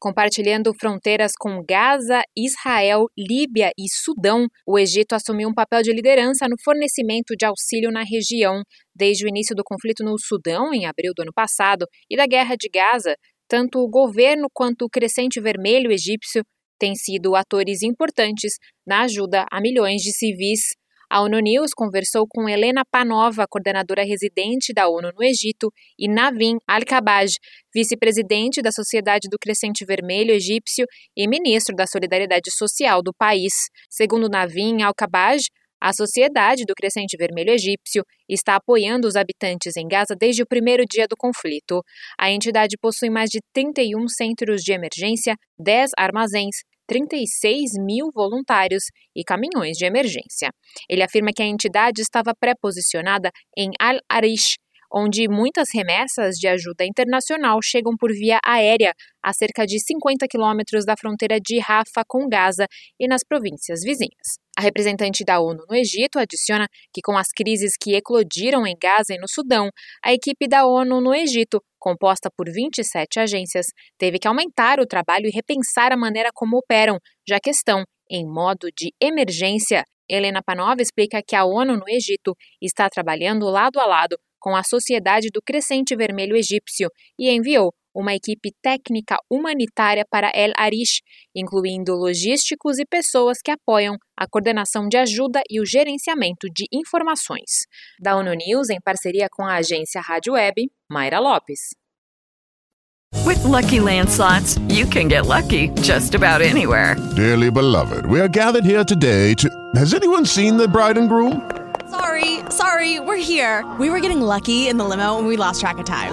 Compartilhando fronteiras com Gaza, Israel, Líbia e Sudão, o Egito assumiu um papel de liderança no fornecimento de auxílio na região. Desde o início do conflito no Sudão, em abril do ano passado, e da guerra de Gaza, tanto o governo quanto o Crescente Vermelho egípcio têm sido atores importantes na ajuda a milhões de civis. A ONU News conversou com Helena Panova, coordenadora residente da ONU no Egito, e Navin Al-Kabaj, vice-presidente da Sociedade do Crescente Vermelho Egípcio e ministro da Solidariedade Social do país. Segundo Navin Al-Kabaj, a Sociedade do Crescente Vermelho Egípcio está apoiando os habitantes em Gaza desde o primeiro dia do conflito. A entidade possui mais de 31 centros de emergência, 10 armazéns, 36 mil voluntários e caminhões de emergência. Ele afirma que a entidade estava pré-posicionada em Al-Arish, onde muitas remessas de ajuda internacional chegam por via aérea a cerca de 50 quilômetros da fronteira de Rafah com Gaza e nas províncias vizinhas. A representante da ONU no Egito adiciona que, com as crises que eclodiram em Gaza e no Sudão, a equipe da ONU no Egito, composta por 27 agências, teve que aumentar o trabalho e repensar a maneira como operam, já que estão em modo de emergência. Helena Panova explica que a ONU no Egito está trabalhando lado a lado com a Sociedade do Crescente Vermelho Egípcio e enviou uma equipe técnica humanitária para El Arish, incluindo logísticos e pessoas que apoiam a coordenação de ajuda e o gerenciamento de informações. Da ONU News, em parceria com a agência Rádio Web, Mayra Lopes. With lucky landslots, you can get lucky just about anywhere. Dearly beloved, we are gathered here today to. Has anyone seen the bride and groom? Sorry, sorry, we're here. We were getting lucky in the limo and we lost track of time.